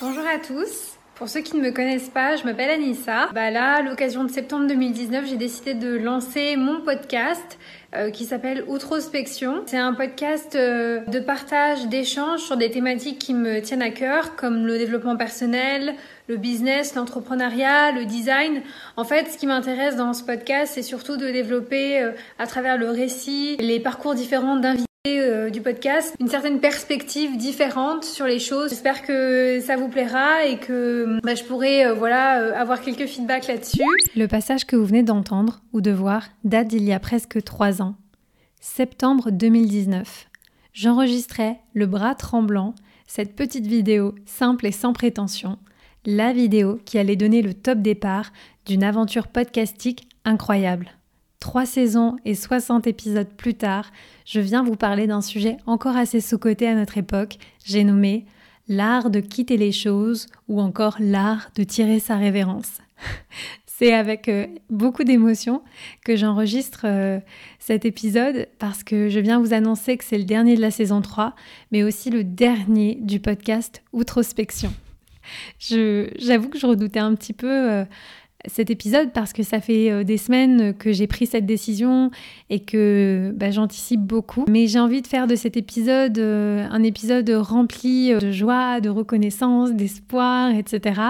Bonjour à tous. Pour ceux qui ne me connaissent pas, je m'appelle Anissa. Bah là, à l'occasion de septembre 2019, j'ai décidé de lancer mon podcast euh, qui s'appelle Outrospection. C'est un podcast euh, de partage, d'échange sur des thématiques qui me tiennent à cœur, comme le développement personnel, le business, l'entrepreneuriat, le design. En fait, ce qui m'intéresse dans ce podcast, c'est surtout de développer euh, à travers le récit les parcours différents d'invités du podcast une certaine perspective différente sur les choses. J'espère que ça vous plaira et que bah, je pourrai euh, voilà euh, avoir quelques feedbacks là-dessus. Le passage que vous venez d'entendre ou de voir date d'il y a presque trois ans, septembre 2019. J'enregistrais le bras tremblant cette petite vidéo simple et sans prétention, la vidéo qui allait donner le top départ d'une aventure podcastique incroyable. Trois saisons et 60 épisodes plus tard, je viens vous parler d'un sujet encore assez sous-coté à notre époque, j'ai nommé l'art de quitter les choses ou encore l'art de tirer sa révérence. C'est avec euh, beaucoup d'émotion que j'enregistre euh, cet épisode parce que je viens vous annoncer que c'est le dernier de la saison 3, mais aussi le dernier du podcast Outrospection. J'avoue que je redoutais un petit peu euh, cet épisode parce que ça fait euh, des semaines que j'ai pris cette décision et que bah, j'anticipe beaucoup. Mais j'ai envie de faire de cet épisode euh, un épisode rempli euh, de joie, de reconnaissance, d'espoir, etc.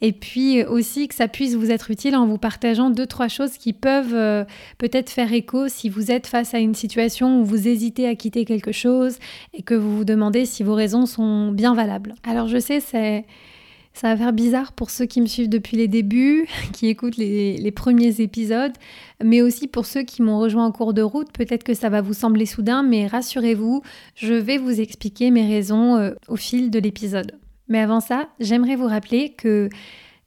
Et puis aussi que ça puisse vous être utile en vous partageant deux, trois choses qui peuvent peut-être faire écho si vous êtes face à une situation où vous hésitez à quitter quelque chose et que vous vous demandez si vos raisons sont bien valables. Alors je sais, c'est ça va faire bizarre pour ceux qui me suivent depuis les débuts, qui écoutent les, premiers épisodes, mais aussi pour ceux qui m'ont rejoint en cours de route. Peut-être que ça va vous sembler soudain, mais rassurez-vous, je vais vous expliquer mes raisons euh, au fil de l'épisode. Mais avant ça, j'aimerais vous rappeler que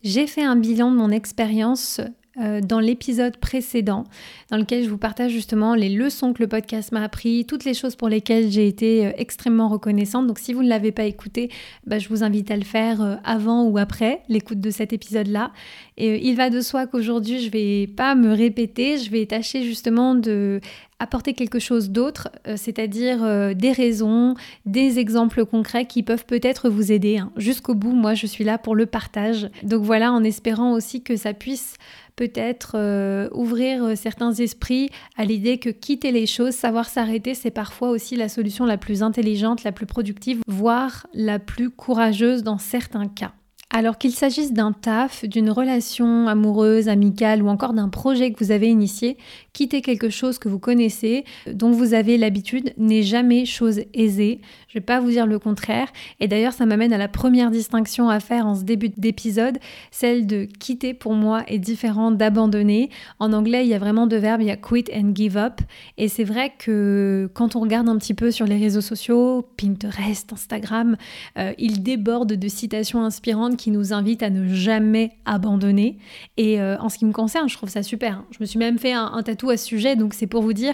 j'ai fait un bilan de mon expérience euh, dans l'épisode précédent, dans lequel je vous partage justement les leçons que le podcast m'a appris, toutes les choses pour lesquelles j'ai été euh, extrêmement reconnaissante. Donc si vous ne l'avez pas écouté, bah, je vous invite à le faire euh, avant ou après l'écoute de cet épisode-là. Et il va de soi qu'aujourd'hui, je vais pas me répéter, je vais tâcher justement de apporter quelque chose d'autre, c'est-à-dire des raisons, des exemples concrets qui peuvent peut-être vous aider. Hein. Jusqu'au bout, moi, je suis là pour le partage. Donc voilà, en espérant aussi que ça puisse peut-être euh, ouvrir euh, certains esprits à l'idée que quitter les choses, savoir s'arrêter, c'est parfois aussi la solution la plus intelligente, la plus productive, voire la plus courageuse dans certains cas. Alors qu'il s'agisse d'un taf, d'une relation amoureuse, amicale ou encore d'un projet que vous avez initié, quitter quelque chose que vous connaissez, dont vous avez l'habitude, n'est jamais chose aisée. Je ne vais pas vous dire le contraire. Et d'ailleurs, ça m'amène à la première distinction à faire en ce début d'épisode. Celle de quitter pour moi est différente d'abandonner. En anglais, il y a vraiment deux verbes, il y a quit and give up. Et c'est vrai que quand on regarde un petit peu sur les réseaux sociaux, Pinterest, Instagram, euh, il déborde de citations inspirantes qui nous invite à ne jamais abandonner. Et euh, en ce qui me concerne, je trouve ça super. Je me suis même fait un, un tatou à ce sujet, donc c'est pour vous dire,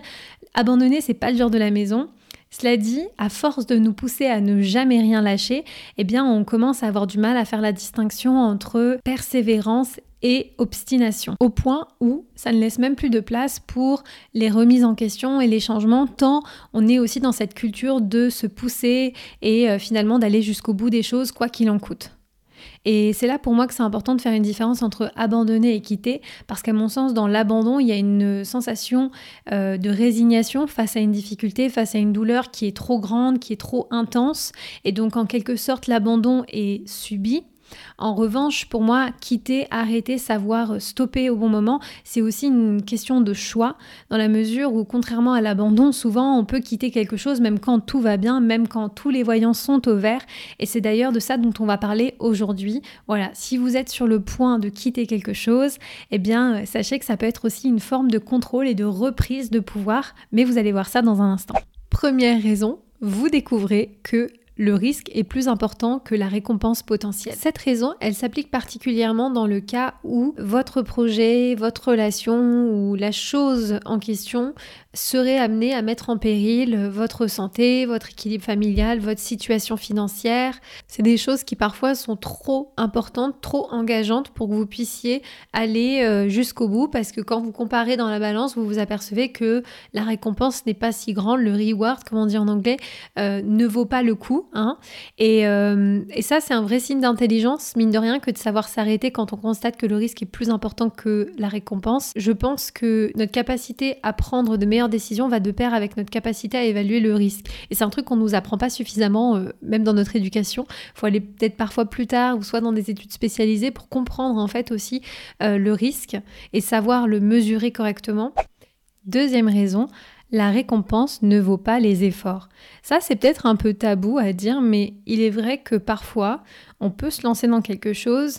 abandonner, c'est pas le genre de la maison. Cela dit, à force de nous pousser à ne jamais rien lâcher, eh bien, on commence à avoir du mal à faire la distinction entre persévérance et obstination, au point où ça ne laisse même plus de place pour les remises en question et les changements, tant on est aussi dans cette culture de se pousser et euh, finalement d'aller jusqu'au bout des choses, quoi qu'il en coûte. Et c'est là pour moi que c'est important de faire une différence entre abandonner et quitter, parce qu'à mon sens, dans l'abandon, il y a une sensation euh, de résignation face à une difficulté, face à une douleur qui est trop grande, qui est trop intense, et donc en quelque sorte l'abandon est subi en revanche, pour moi, quitter, arrêter, savoir stopper au bon moment, c'est aussi une question de choix, dans la mesure où, contrairement à l'abandon, souvent on peut quitter quelque chose même quand tout va bien, même quand tous les voyants sont au vert. Et c'est d'ailleurs de ça dont on va parler aujourd'hui. Voilà, si vous êtes sur le point de quitter quelque chose, eh bien, sachez que ça peut être aussi une forme de contrôle et de reprise de pouvoir, mais vous allez voir ça dans un instant. Première raison, vous découvrez que le risque est plus important que la récompense potentielle. Cette raison, elle s'applique particulièrement dans le cas où votre projet, votre relation ou la chose en question serait amené à mettre en péril votre santé, votre équilibre familial, votre situation financière. C'est des choses qui parfois sont trop importantes, trop engageantes pour que vous puissiez aller euh, jusqu'au bout parce que quand vous comparez dans la balance, vous vous apercevez que la récompense n'est pas si grande, le reward, comme on dit en anglais, euh, ne vaut pas le coup Hein et, euh, et, ça, c'est un vrai signe d'intelligence, mine de rien, que de savoir s'arrêter quand on constate que le risque est plus important que la récompense. Je pense que notre capacité à prendre de meilleures décisions va de pair avec notre capacité à évaluer le risque. Et c'est un truc qu'on nous apprend pas suffisamment, euh, même dans notre éducation. Il faut aller peut-être parfois plus tard ou soit dans des études spécialisées pour comprendre en fait aussi euh, le risque et savoir le mesurer correctement. Deuxième raison, la récompense ne vaut pas les efforts. Ça, c'est peut-être un peu tabou à dire, mais il est vrai que parfois, on peut se lancer dans quelque chose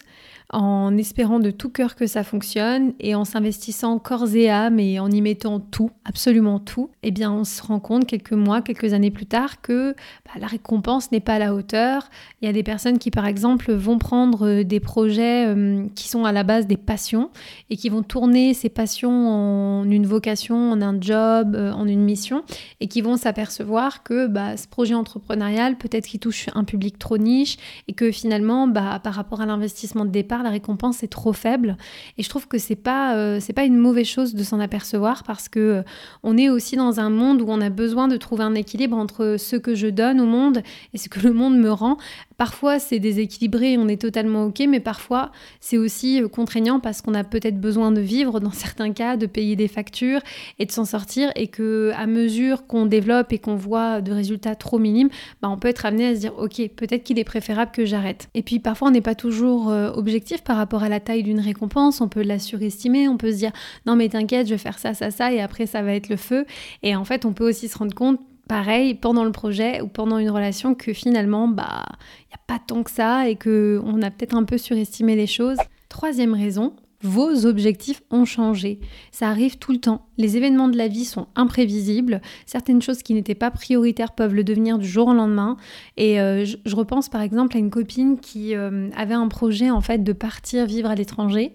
en espérant de tout cœur que ça fonctionne et en s'investissant corps et âme et en y mettant tout, absolument tout, eh bien on se rend compte quelques mois, quelques années plus tard que bah, la récompense n'est pas à la hauteur. Il y a des personnes qui par exemple vont prendre euh, des projets euh, qui sont à la base des passions et qui vont tourner ces passions en une vocation, en un job, euh, en une mission et qui vont s'apercevoir que bah, ce projet entrepreneurial peut-être qu'il touche un public trop niche et que finalement bah, par rapport à l'investissement de départ la récompense est trop faible. Et je trouve que c'est pas, euh, c'est pas une mauvaise chose de s'en apercevoir parce que euh, on est aussi dans un monde où on a besoin de trouver un équilibre entre ce que je donne au monde et ce que le monde me rend. Parfois, c'est déséquilibré, on est totalement OK, mais parfois, c'est aussi euh, contraignant parce qu'on a peut-être besoin de vivre, dans certains cas, de payer des factures et de s'en sortir, et que à mesure qu'on développe et qu'on voit de résultats trop minimes, bah, on peut être amené à se dire OK, peut-être qu'il est préférable que j'arrête. Et puis parfois, on n'est pas toujours euh, par rapport à la taille d'une récompense, on peut la surestimer, on peut se dire non mais t'inquiète, je vais faire ça, ça, ça, et après ça va être le feu. Et en fait, on peut aussi se rendre compte pareil pendant le projet ou pendant une relation que finalement bah il n'y a pas tant que ça et que on a peut-être un peu surestimé les choses. Troisième raison, vos objectifs ont changé. Ça arrive tout le temps. Les événements de la vie sont imprévisibles. Certaines choses qui n'étaient pas prioritaires peuvent le devenir du jour au lendemain. Et euh, je, repense par exemple à une copine qui euh, avait un projet en fait de partir vivre à l'étranger.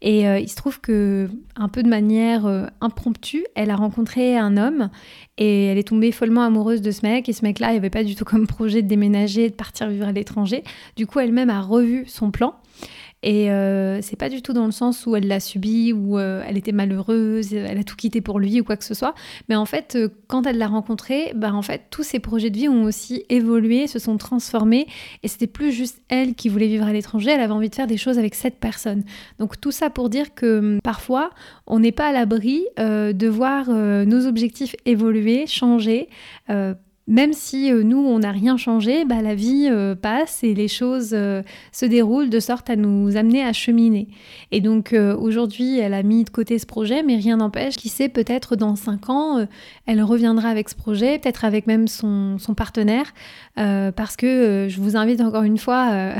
Et euh, il se trouve que un peu de manière impromptue, elle a rencontré un homme et elle est tombée follement amoureuse de ce mec. Et ce mec-là, il avait pas du tout comme projet de déménager, de partir vivre à l'étranger. Du coup, elle-même a revu son plan. Et euh, c'est pas du tout dans le sens où elle l'a subi, où euh, elle était malheureuse, elle a tout quitté pour lui ou quoi que ce soit. Mais en fait, euh, quand elle l'a rencontré, bah en fait, tous ses projets de vie ont aussi évolué, se sont transformés. Et c'était plus juste elle qui voulait vivre à l'étranger, elle avait envie de faire des choses avec cette personne. Donc tout ça pour dire que hum, parfois, on n'est pas à l'abri de voir nos objectifs évoluer, changer même si euh, nous, on n'a rien changé, bah, la vie euh, passe et les choses euh, se déroulent de sorte à nous amener à cheminer. Et donc aujourd'hui, elle a mis de côté ce projet, mais rien n'empêche, qui sait, peut-être dans cinq ans, elle reviendra avec ce projet, peut-être avec même son, son partenaire, parce que je vous invite encore une fois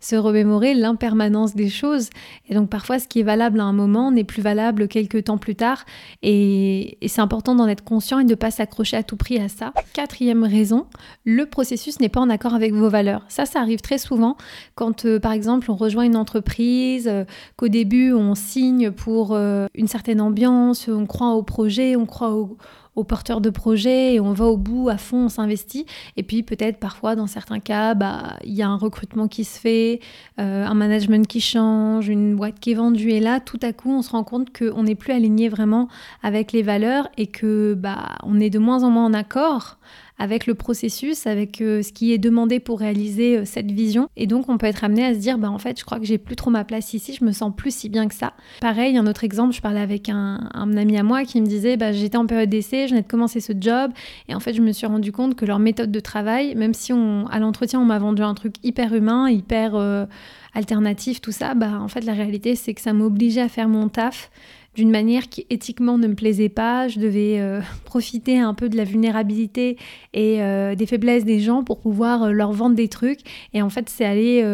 se remémorer l'impermanence des choses. Et donc parfois, ce qui est valable à un moment n'est plus valable quelques temps plus tard. Et, c'est important d'en être conscient et de ne pas s'accrocher à tout prix à ça. Quatrième raison, le processus n'est pas en accord avec vos valeurs. Ça, ça arrive très souvent quand, euh, par exemple, on rejoint une entreprise, euh, qu'au début, on signe pour euh, une certaine ambiance, on croit au projet, on croit au aux porteurs de projets et on va au bout à fond, on s'investit. Et puis peut-être parfois dans certains cas, bah il y a un recrutement qui se fait, euh, un management qui change, une boîte qui est vendue. Et là, tout à coup, on se rend compte qu'on n'est plus aligné vraiment avec les valeurs et que bah on est de moins en moins en accord avec le processus, avec euh, ce qui est demandé pour réaliser euh, cette vision. Et donc, on peut être amené à se dire, bah, en fait, je crois que j'ai plus trop ma place ici, je me sens plus si bien que ça. Pareil, un autre exemple, je parlais avec un, ami à moi qui me disait, bah, j'étais en période d'essai, je venais de commencer ce job, et en fait, je me suis rendu compte que leur méthode de travail, même si à l'entretien, on m'a vendu un truc hyper humain, hyper euh, alternatif, tout ça, bah, en fait, la réalité, c'est que ça m'obligeait à faire mon taf d'une manière qui éthiquement ne me plaisait pas. Je devais euh, profiter un peu de la vulnérabilité et euh, des faiblesses des gens pour pouvoir euh, leur vendre des trucs. Et en fait, c'est aller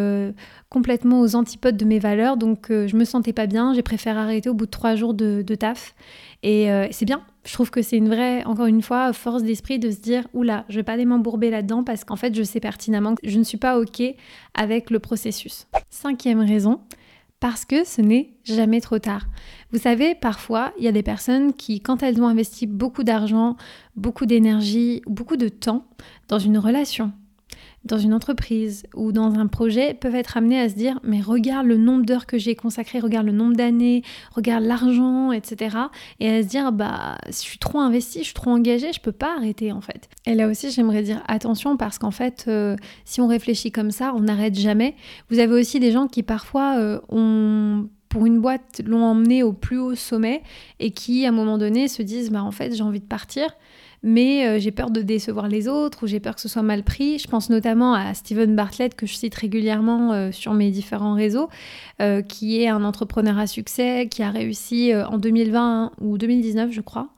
complètement aux antipodes de mes valeurs. Donc, je me sentais pas bien. J'ai préféré arrêter au bout de trois jours de, de taf. Et c'est bien. Je trouve que c'est une vraie, encore une fois, force d'esprit de se dire oula, je vais pas aller m'embourber là-dedans parce qu'en fait, je sais pertinemment que je ne suis pas OK avec le processus. Cinquième raison, parce que ce n'est jamais trop tard. Vous savez, parfois, il y a des personnes qui, quand elles ont investi beaucoup d'argent, beaucoup d'énergie, beaucoup de temps dans une relation, dans une entreprise ou dans un projet peuvent être amenés à se dire mais regarde le nombre d'heures que j'ai consacré, regarde le nombre d'années, regarde l'argent, etc. Et à se dire bah je suis trop investi, je suis trop engagée, je peux pas arrêter en fait. Et là aussi j'aimerais dire attention parce qu'en fait euh, si on réfléchit comme ça, on n'arrête jamais. Vous avez aussi des gens qui parfois euh, ont pour une boîte l'ont emmené au plus haut sommet et qui à un moment donné se disent bah en fait j'ai envie de partir mais euh, j'ai peur de décevoir les autres ou j'ai peur que ce soit mal pris. Je pense notamment à Steven Bartlett que je cite régulièrement euh, sur mes différents réseaux, euh, qui est un entrepreneur à succès, qui a réussi en 2020 ou 2019 je crois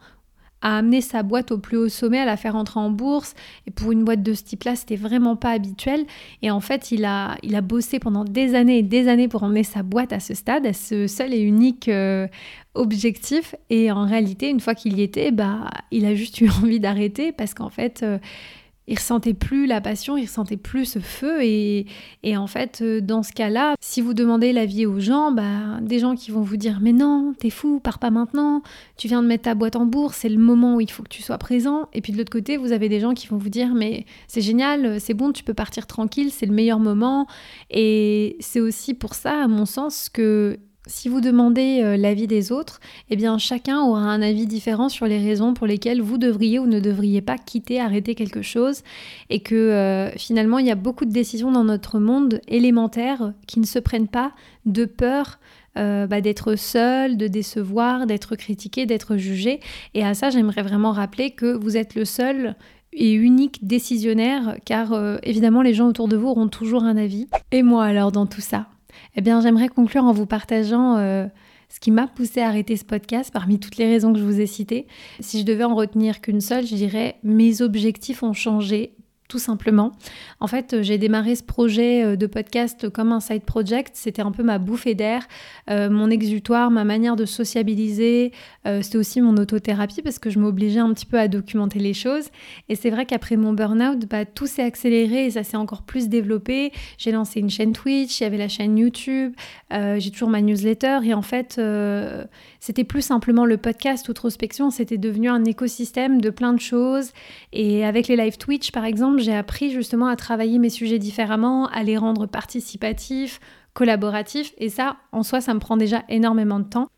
à amener sa boîte au plus haut sommet, à la faire entrer en bourse. Et pour une boîte de ce type-là, c'était vraiment pas habituel. Et en fait, il a, bossé pendant des années et des années pour emmener sa boîte à ce stade, à ce seul et unique euh, objectif. Et en réalité, une fois qu'il y était, bah, il a juste eu envie d'arrêter parce qu'en fait, euh, il ressentait plus la passion, il ressentait plus ce feu. Et, en fait, euh, dans ce cas-là, si vous demandez l'avis aux gens, bah, des gens qui vont vous dire Mais non, t'es fou, pars pas maintenant, tu viens de mettre ta boîte en bourse, c'est le moment où il faut que tu sois présent. Et puis de l'autre côté, vous avez des gens qui vont vous dire Mais c'est génial, c'est bon, tu peux partir tranquille, c'est le meilleur moment. Et c'est aussi pour ça, à mon sens, que si vous demandez euh, l'avis des autres, eh bien chacun aura un avis différent sur les raisons pour lesquelles vous devriez ou ne devriez pas quitter, arrêter quelque chose, et que euh, finalement il y a beaucoup de décisions dans notre monde élémentaire qui ne se prennent pas de peur euh, bah, d'être seul, de décevoir, d'être critiqué, d'être jugé. Et à ça, j'aimerais vraiment rappeler que vous êtes le seul et unique décisionnaire, car évidemment les gens autour de vous auront toujours un avis. Et moi alors dans tout ça? Eh bien, j'aimerais conclure en vous partageant euh, ce qui m'a poussé à arrêter ce podcast parmi toutes les raisons que je vous ai citées. Si je devais en retenir qu'une seule, je dirais mes objectifs ont changé tout simplement. En fait, j'ai démarré ce projet euh, de podcast comme un side project. C'était un peu ma bouffée d'air, euh, mon exutoire, ma manière de sociabiliser. Euh, c'était aussi mon autothérapie parce que je m'obligeais un petit peu à documenter les choses. Et c'est vrai qu'après mon burn-out, bah, tout s'est accéléré et ça s'est encore plus développé. J'ai lancé une chaîne Twitch, il y avait la chaîne YouTube, j'ai toujours ma newsletter. Et en fait, c'était plus simplement le podcast Outrospection, c'était devenu un écosystème de plein de choses. Et avec les live Twitch, par exemple, j'ai appris justement à travailler mes sujets différemment, à les rendre participatifs, collaboratifs. Et ça, en soi, ça me prend déjà énormément de temps.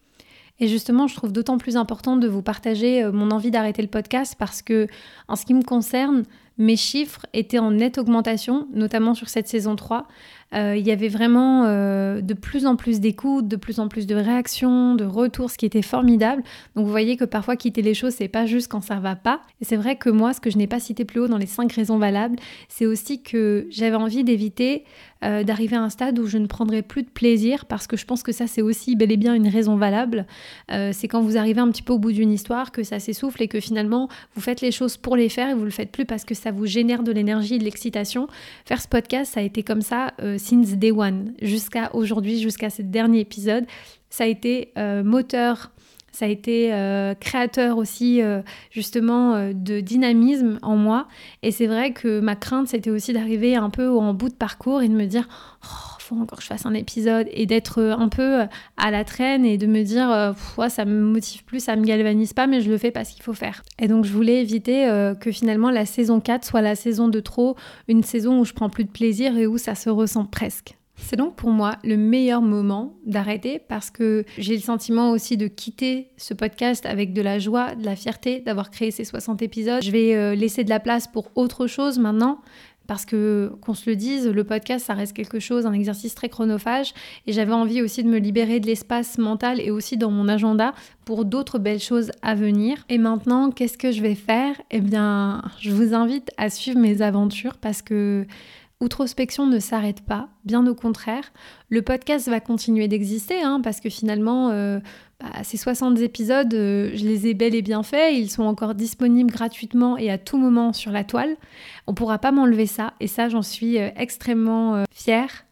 Et justement, je trouve d'autant plus important de vous partager euh, mon envie d'arrêter le podcast parce que, en ce qui me concerne, mes chiffres étaient en nette augmentation, notamment sur cette saison 3. Euh, il y avait vraiment euh, de plus en plus d'écoutes, de plus en plus de réactions, de retours, ce qui était formidable. Donc vous voyez que parfois quitter les choses, c'est pas juste quand ça va pas. Et c'est vrai que moi, ce que je n'ai pas cité plus haut dans les cinq raisons valables, c'est aussi que j'avais envie d'éviter euh, d'arriver à un stade où je ne prendrai plus de plaisir, parce que je pense que ça, c'est aussi bel et bien une raison valable. c'est quand vous arrivez un petit peu au bout d'une histoire que ça s'essouffle et que finalement vous faites les choses pour les faire et vous le faites plus parce que ça vous génère de l'énergie de l'excitation. Faire ce podcast, ça a été comme ça since day one, jusqu'à aujourd'hui, jusqu'à ce dernier épisode. Ça a été euh, moteur, ça a été euh, créateur aussi euh, justement de dynamisme en moi. Et c'est vrai que ma crainte, c'était aussi d'arriver un peu en bout de parcours et de me dire, oh, faut encore que je fasse un épisode et d'être un peu à la traîne et de me dire ça me motive plus, ça me galvanise pas mais je le fais parce qu'il faut faire. Et donc je voulais éviter que finalement la saison 4 soit la saison de trop, une saison où je prends plus de plaisir et où ça se ressent presque. C'est donc pour moi le meilleur moment d'arrêter parce que j'ai le sentiment aussi de quitter ce podcast avec de la joie, de la fierté d'avoir créé ces 60 épisodes. Je vais euh, laisser de la place pour autre chose maintenant parce que qu'on se le dise, le podcast ça reste quelque chose, un exercice très chronophage et j'avais envie aussi de me libérer de l'espace mental et aussi dans mon agenda pour d'autres belles choses à venir. Et maintenant, qu'est-ce que je vais faire? Eh bien, je vous invite à suivre mes aventures parce que Outrospection ne s'arrête pas, bien au contraire. Le podcast va continuer d'exister, hein, parce que finalement, euh, bah, ces 60 épisodes, euh, je les ai bel et bien faits. Ils sont encore disponibles gratuitement et à tout moment sur la toile. On ne pourra pas m'enlever ça, et ça, j'en suis euh, extrêmement fière.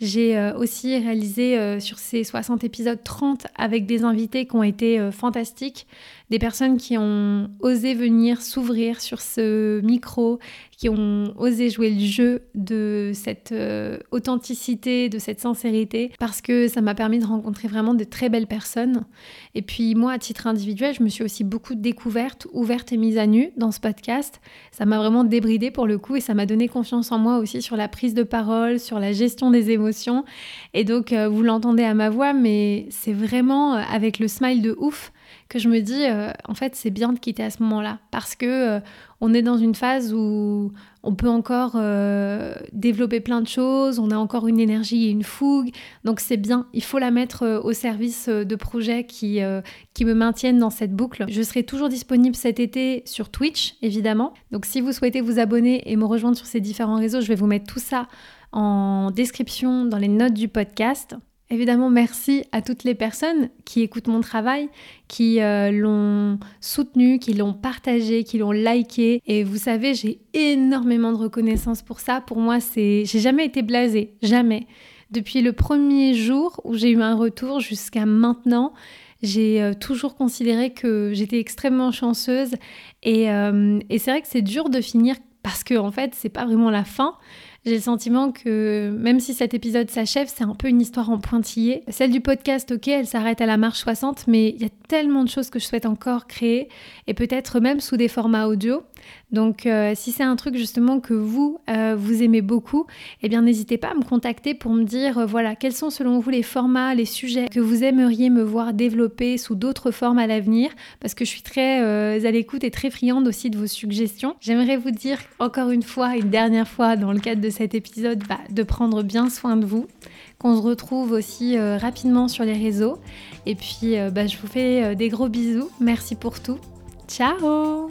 J'ai aussi réalisé sur ces 60 épisodes 30 avec des invités qui ont été fantastiques, des personnes qui ont osé venir s'ouvrir sur ce micro, qui ont osé jouer le jeu de cette euh, authenticité, de cette sincérité, parce que ça m'a permis de rencontrer vraiment de très belles personnes. Et puis moi, à titre individuel, je me suis aussi beaucoup découverte, ouverte et mise à nu dans ce podcast. Ça m'a vraiment débridé pour le coup et ça m'a donné confiance en moi aussi sur la prise de parole, sur la gestion des émotions. Et donc, euh, vous l'entendez à ma voix, mais c'est vraiment euh, avec le smile de ouf que je me dis, euh, en fait, c'est bien de quitter à ce moment-là parce que euh, on est dans une phase où on peut encore euh, développer plein de choses, on a encore une énergie et une fougue, donc c'est bien. Il faut la mettre au service de projets qui qui me maintiennent dans cette boucle. Je serai toujours disponible cet été sur Twitch, évidemment. Donc si vous souhaitez vous abonner et me rejoindre sur ces différents réseaux, je vais vous mettre tout ça en description dans les notes du podcast. Évidemment, merci à toutes les personnes qui écoutent mon travail, qui euh, l'ont soutenu, qui l'ont partagé, qui l'ont liké. Et vous savez, j'ai énormément de reconnaissance pour ça. Pour moi, c'est, j'ai jamais été blasée, jamais. Depuis le premier jour où j'ai eu un retour jusqu'à maintenant, j'ai euh, toujours considéré que j'étais extrêmement chanceuse. Et, euh, et c'est vrai que c'est dur de finir parce que en fait, c'est pas vraiment la fin. J'ai le sentiment que même si cet épisode s'achève, c'est un peu une histoire en pointillé. Celle du podcast, ok, elle s'arrête à la marche 60, mais il y a tellement de choses que je souhaite encore créer et peut-être même sous des formats audio. Donc euh, si c'est un truc justement que vous, euh, vous aimez beaucoup, eh bien n'hésitez pas à me contacter pour me dire, euh, voilà, quels sont selon vous les formats, les sujets que vous aimeriez me voir développer sous d'autres formes à l'avenir, parce que je suis très à l'écoute et très friande aussi de vos suggestions. J'aimerais vous dire encore une fois, une dernière fois dans le cadre de cet épisode, bah, de prendre bien soin de vous, qu'on se retrouve aussi rapidement sur les réseaux. Et puis bah, je vous fais des gros bisous, merci pour tout. Ciao